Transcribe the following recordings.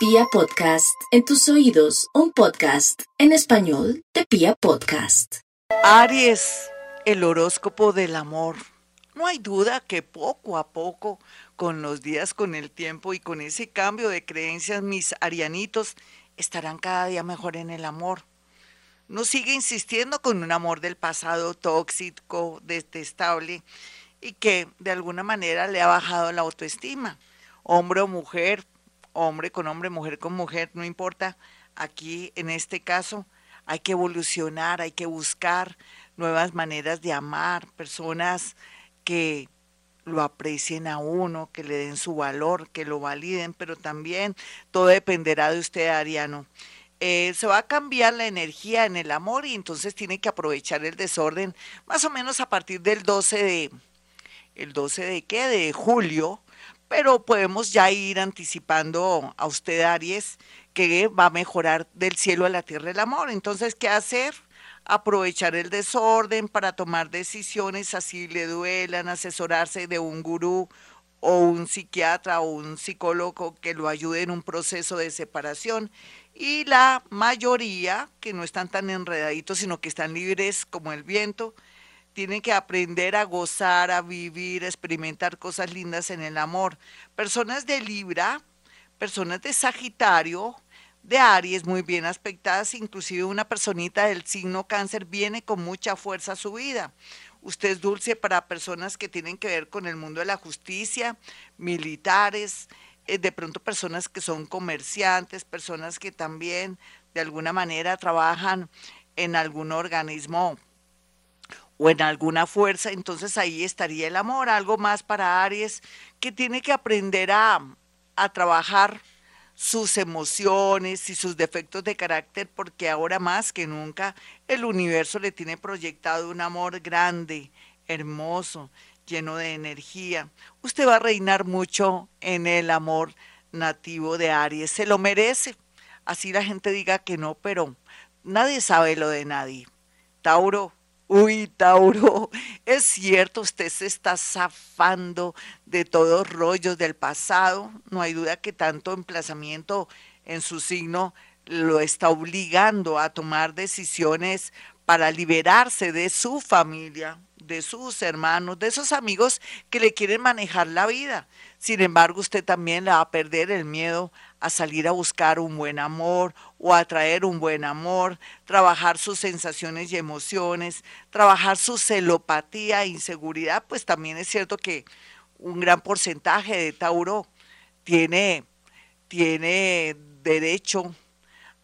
Pia Podcast, en tus oídos, un podcast en español de Pia Podcast. Aries, el horóscopo del amor. No hay duda que poco a poco, con los días, con el tiempo y con ese cambio de creencias, mis arianitos estarán cada día mejor en el amor. No sigue insistiendo con un amor del pasado tóxico, detestable y que de alguna manera le ha bajado la autoestima. Hombre o mujer, hombre con hombre, mujer con mujer, no importa. Aquí, en este caso, hay que evolucionar, hay que buscar nuevas maneras de amar, personas que lo aprecien a uno, que le den su valor, que lo validen, pero también todo dependerá de usted, Ariano. Eh, se va a cambiar la energía en el amor y entonces tiene que aprovechar el desorden más o menos a partir del 12 de, el 12 de qué, de julio, pero podemos ya ir anticipando a usted, Aries, que va a mejorar del cielo a la tierra el amor. Entonces, ¿qué hacer? Aprovechar el desorden para tomar decisiones así le duelan, asesorarse de un gurú o un psiquiatra o un psicólogo que lo ayude en un proceso de separación. Y la mayoría, que no están tan enredaditos, sino que están libres como el viento, tienen que aprender a gozar, a vivir, a experimentar cosas lindas en el amor. Personas de Libra, personas de Sagitario, de Aries muy bien aspectadas, inclusive una personita del signo cáncer viene con mucha fuerza a su vida. Usted es dulce para personas que tienen que ver con el mundo de la justicia, militares, eh, de pronto personas que son comerciantes, personas que también de alguna manera trabajan en algún organismo o en alguna fuerza, entonces ahí estaría el amor, algo más para Aries, que tiene que aprender a, a trabajar sus emociones y sus defectos de carácter, porque ahora más que nunca el universo le tiene proyectado un amor grande, hermoso, lleno de energía. Usted va a reinar mucho en el amor nativo de Aries, se lo merece. Así la gente diga que no, pero nadie sabe lo de nadie. Tauro, Uy, Tauro, es cierto, usted se está zafando de todos rollos del pasado. No hay duda que tanto emplazamiento en su signo lo está obligando a tomar decisiones para liberarse de su familia, de sus hermanos, de esos amigos que le quieren manejar la vida. Sin embargo, usted también le va a perder el miedo a salir a buscar un buen amor o a traer un buen amor, trabajar sus sensaciones y emociones, trabajar su celopatía e inseguridad, pues también es cierto que un gran porcentaje de Tauro tiene, tiene derecho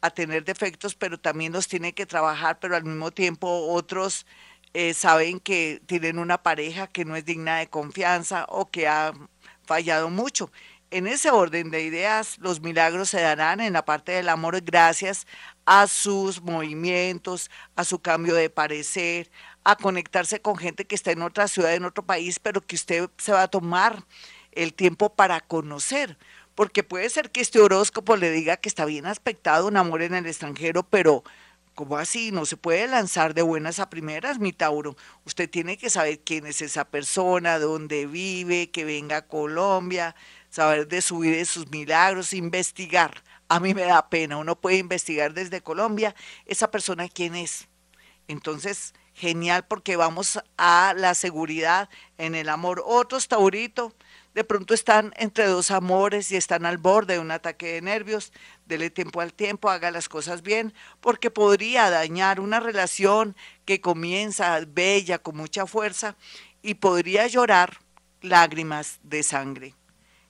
a tener defectos, pero también los tiene que trabajar, pero al mismo tiempo otros eh, saben que tienen una pareja que no es digna de confianza o que ha fallado mucho. En ese orden de ideas, los milagros se darán en la parte del amor gracias a sus movimientos, a su cambio de parecer, a conectarse con gente que está en otra ciudad, en otro país, pero que usted se va a tomar el tiempo para conocer. Porque puede ser que este horóscopo le diga que está bien aspectado un amor en el extranjero, pero ¿Cómo así? No se puede lanzar de buenas a primeras, mi Tauro. Usted tiene que saber quién es esa persona, dónde vive, que venga a Colombia, saber de su vida, de sus milagros, investigar. A mí me da pena, uno puede investigar desde Colombia esa persona quién es. Entonces, genial porque vamos a la seguridad en el amor. Otros, Taurito, de pronto están entre dos amores y están al borde de un ataque de nervios, dele tiempo al tiempo, haga las cosas bien, porque podría dañar una relación que comienza bella, con mucha fuerza, y podría llorar lágrimas de sangre.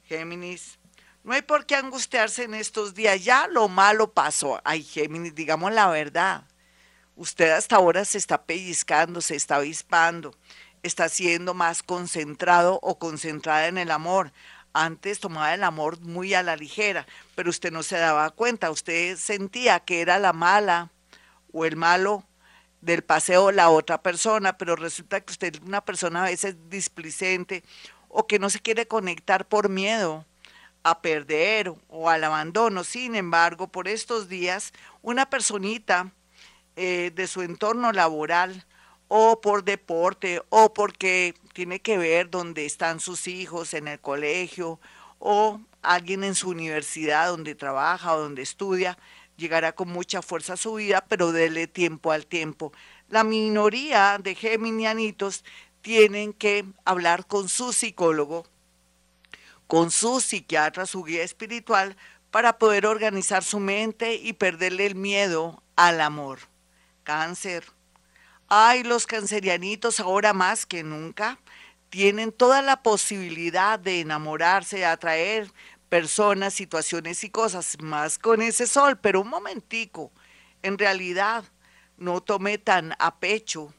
Géminis, no hay por qué angustiarse en estos días, ya lo malo pasó. Ay, Géminis, digamos la verdad. Usted hasta ahora se está pellizcando, se está avispando está siendo más concentrado o concentrada en el amor. Antes tomaba el amor muy a la ligera, pero usted no se daba cuenta, usted sentía que era la mala o el malo del paseo la otra persona, pero resulta que usted es una persona a veces displicente o que no se quiere conectar por miedo a perder o al abandono. Sin embargo, por estos días, una personita eh, de su entorno laboral o por deporte o porque tiene que ver dónde están sus hijos en el colegio o alguien en su universidad, donde trabaja o donde estudia, llegará con mucha fuerza a su vida, pero dele tiempo al tiempo. La minoría de geminianitos tienen que hablar con su psicólogo, con su psiquiatra, su guía espiritual, para poder organizar su mente y perderle el miedo al amor. Cáncer. Ay, los cancerianitos ahora más que nunca tienen toda la posibilidad de enamorarse, de atraer personas, situaciones y cosas, más con ese sol, pero un momentico, en realidad no tome tan a pecho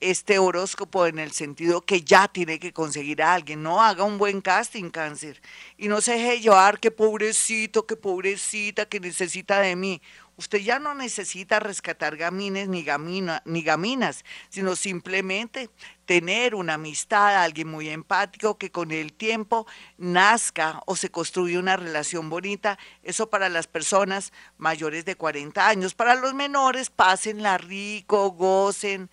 este horóscopo en el sentido que ya tiene que conseguir a alguien. No haga un buen casting, cáncer. Y no se deje llevar que pobrecito, que pobrecita, que necesita de mí. Usted ya no necesita rescatar gamines ni, gamina, ni gaminas, sino simplemente tener una amistad, alguien muy empático que con el tiempo nazca o se construya una relación bonita. Eso para las personas mayores de 40 años. Para los menores, pásenla rico, gocen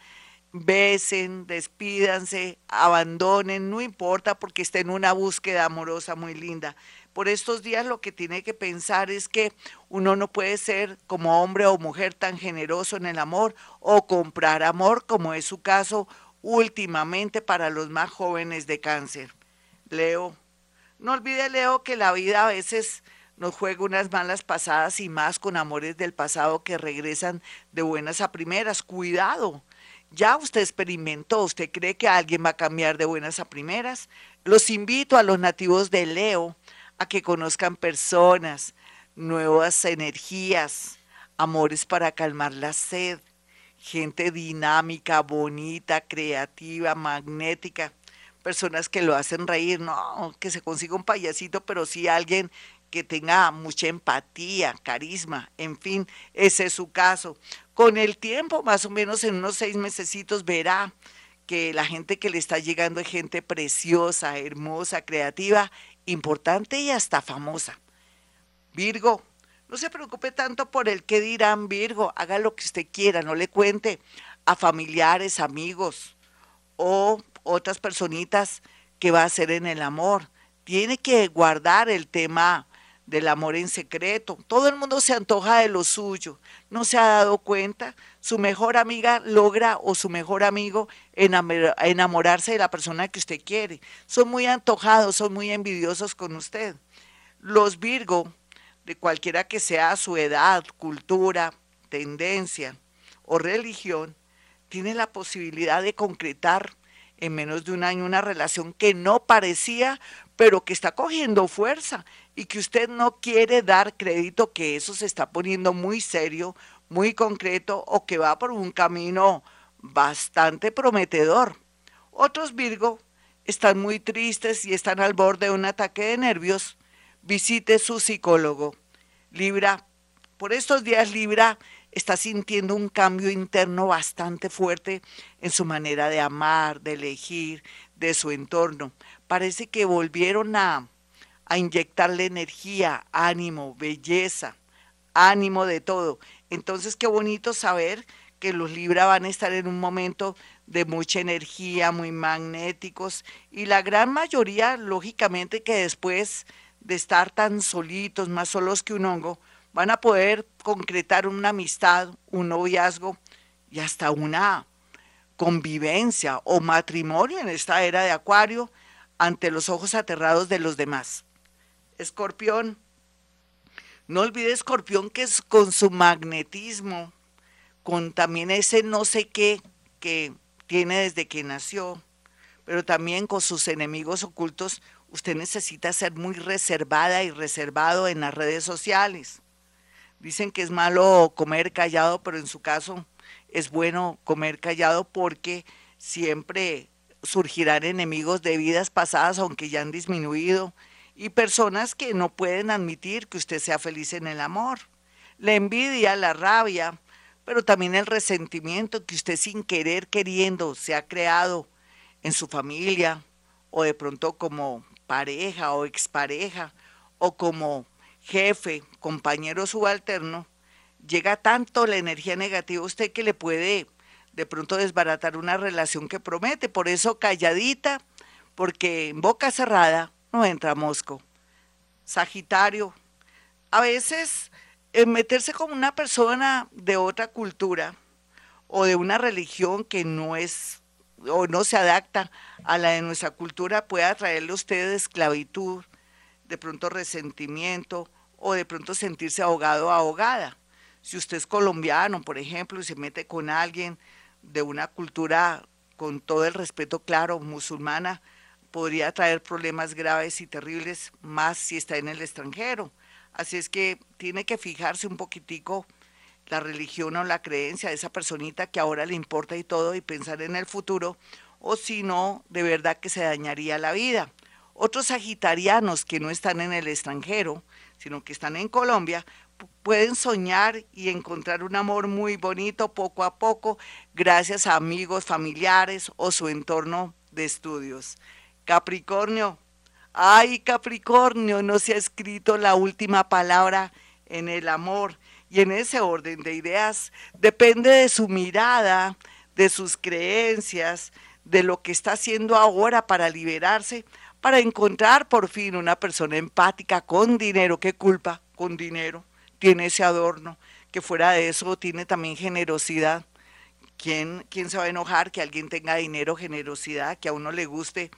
besen, despídanse, abandonen, no importa porque esté en una búsqueda amorosa muy linda. Por estos días lo que tiene que pensar es que uno no puede ser como hombre o mujer tan generoso en el amor o comprar amor como es su caso últimamente para los más jóvenes de cáncer. Leo, no olvide Leo que la vida a veces nos juega unas malas pasadas y más con amores del pasado que regresan de buenas a primeras. Cuidado, ya usted experimentó, usted cree que alguien va a cambiar de buenas a primeras. Los invito a los nativos de Leo a que conozcan personas, nuevas energías, amores para calmar la sed, gente dinámica, bonita, creativa, magnética, personas que lo hacen reír, no, que se consiga un payasito, pero sí alguien que tenga mucha empatía, carisma, en fin, ese es su caso. Con el tiempo, más o menos en unos seis mesecitos, verá que la gente que le está llegando es gente preciosa, hermosa, creativa, importante y hasta famosa. Virgo, no se preocupe tanto por el que dirán Virgo, haga lo que usted quiera, no le cuente a familiares, amigos o otras personitas que va a hacer en el amor. Tiene que guardar el tema del amor en secreto. Todo el mundo se antoja de lo suyo. No se ha dado cuenta. Su mejor amiga logra o su mejor amigo enamorarse de la persona que usted quiere. Son muy antojados, son muy envidiosos con usted. Los Virgo, de cualquiera que sea su edad, cultura, tendencia o religión, tienen la posibilidad de concretar en menos de un año una relación que no parecía, pero que está cogiendo fuerza y que usted no quiere dar crédito que eso se está poniendo muy serio, muy concreto o que va por un camino bastante prometedor. Otros Virgo están muy tristes y están al borde de un ataque de nervios. Visite su psicólogo. Libra, por estos días Libra está sintiendo un cambio interno bastante fuerte en su manera de amar, de elegir, de su entorno. Parece que volvieron a a inyectarle energía, ánimo, belleza, ánimo de todo. Entonces, qué bonito saber que los Libra van a estar en un momento de mucha energía, muy magnéticos, y la gran mayoría, lógicamente, que después de estar tan solitos, más solos que un hongo, van a poder concretar una amistad, un noviazgo y hasta una convivencia o matrimonio en esta era de Acuario ante los ojos aterrados de los demás. Escorpión. No olvide Escorpión que es con su magnetismo, con también ese no sé qué que tiene desde que nació, pero también con sus enemigos ocultos, usted necesita ser muy reservada y reservado en las redes sociales. Dicen que es malo comer callado, pero en su caso es bueno comer callado porque siempre surgirán enemigos de vidas pasadas, aunque ya han disminuido, y personas que no pueden admitir que usted sea feliz en el amor. La envidia, la rabia, pero también el resentimiento que usted sin querer queriendo se ha creado en su familia o de pronto como pareja o expareja o como jefe, compañero subalterno, llega tanto la energía negativa a usted que le puede de pronto desbaratar una relación que promete. Por eso calladita, porque en boca cerrada no entra mosco. Sagitario, a veces eh, meterse con una persona de otra cultura o de una religión que no es o no se adapta a la de nuestra cultura puede atraerle a usted esclavitud, de pronto resentimiento o de pronto sentirse ahogado o ahogada. Si usted es colombiano, por ejemplo, y se mete con alguien de una cultura con todo el respeto claro, musulmana, podría traer problemas graves y terribles, más si está en el extranjero. Así es que tiene que fijarse un poquitico la religión o la creencia de esa personita que ahora le importa y todo y pensar en el futuro, o si no, de verdad que se dañaría la vida. Otros sagitarianos que no están en el extranjero, sino que están en Colombia, pueden soñar y encontrar un amor muy bonito poco a poco gracias a amigos, familiares o su entorno de estudios. Capricornio, ay Capricornio, no se ha escrito la última palabra en el amor y en ese orden de ideas depende de su mirada, de sus creencias, de lo que está haciendo ahora para liberarse, para encontrar por fin una persona empática con dinero. ¿Qué culpa? Con dinero. Tiene ese adorno, que fuera de eso tiene también generosidad. ¿Quién, ¿Quién se va a enojar que alguien tenga dinero, generosidad, que a uno le guste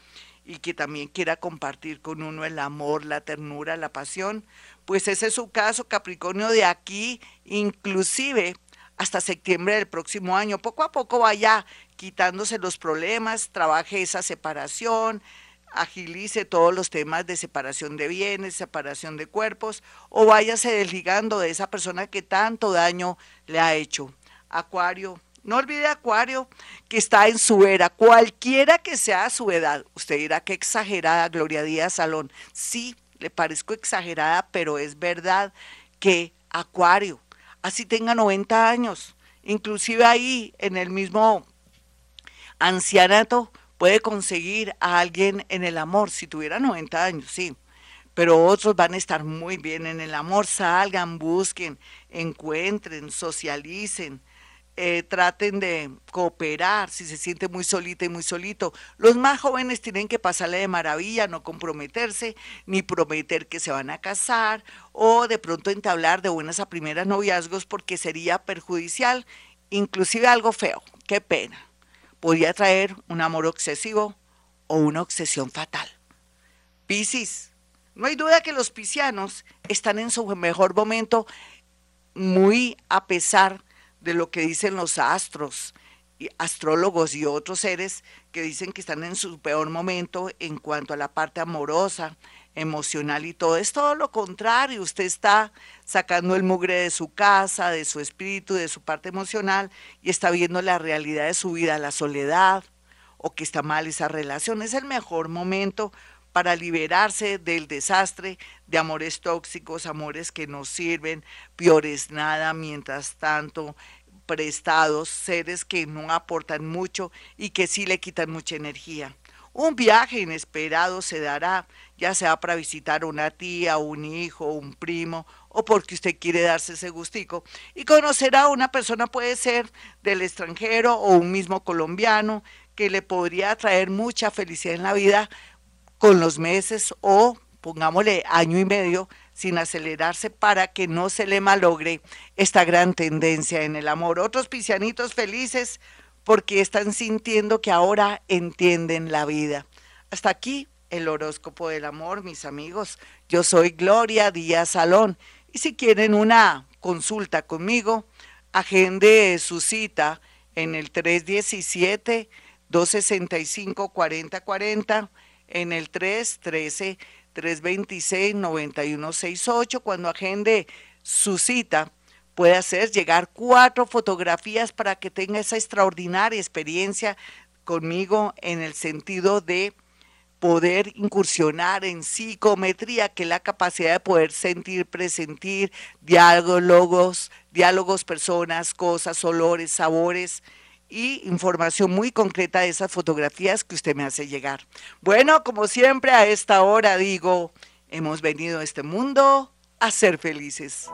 y que también quiera compartir con uno el amor, la ternura, la pasión? Pues ese es su caso, Capricornio, de aquí, inclusive hasta septiembre del próximo año. Poco a poco vaya quitándose los problemas, trabaje esa separación, agilice todos los temas de separación de bienes, separación de cuerpos, o váyase desligando de esa persona que tanto daño le ha hecho. Acuario, no olvide Acuario, que está en su era, cualquiera que sea su edad. Usted dirá que exagerada, Gloria Díaz Salón. Sí, le parezco exagerada, pero es verdad que Acuario, así tenga 90 años, inclusive ahí en el mismo ancianato, puede conseguir a alguien en el amor, si tuviera 90 años, sí. Pero otros van a estar muy bien en el amor, salgan, busquen, encuentren, socialicen, eh, traten de cooperar si se siente muy solita y muy solito. Los más jóvenes tienen que pasarle de maravilla, no comprometerse, ni prometer que se van a casar, o de pronto entablar de buenas a primeras noviazgos porque sería perjudicial, inclusive algo feo. Qué pena podría traer un amor obsesivo o una obsesión fatal. Piscis, no hay duda que los piscianos están en su mejor momento, muy a pesar de lo que dicen los astros, astrólogos y otros seres que dicen que están en su peor momento en cuanto a la parte amorosa, emocional y todo. Es todo lo contrario. Usted está sacando el mugre de su casa, de su espíritu, de su parte emocional y está viendo la realidad de su vida, la soledad o que está mal esa relación. Es el mejor momento para liberarse del desastre de amores tóxicos, amores que no sirven, peores nada, mientras tanto prestados, seres que no aportan mucho y que sí le quitan mucha energía. Un viaje inesperado se dará, ya sea para visitar una tía, un hijo, un primo, o porque usted quiere darse ese gustico. Y conocerá a una persona, puede ser del extranjero o un mismo colombiano, que le podría traer mucha felicidad en la vida con los meses o, pongámosle, año y medio sin acelerarse para que no se le malogre esta gran tendencia en el amor. Otros pisianitos felices porque están sintiendo que ahora entienden la vida. Hasta aquí el horóscopo del amor, mis amigos. Yo soy Gloria Díaz Salón y si quieren una consulta conmigo, agende su cita en el 317 265 4040 en el 313 326 9168 cuando agende su cita puede hacer llegar cuatro fotografías para que tenga esa extraordinaria experiencia conmigo en el sentido de poder incursionar en psicometría, que es la capacidad de poder sentir, presentir diálogos, diálogos, personas, cosas, olores, sabores y información muy concreta de esas fotografías que usted me hace llegar. Bueno, como siempre a esta hora digo, hemos venido a este mundo a ser felices.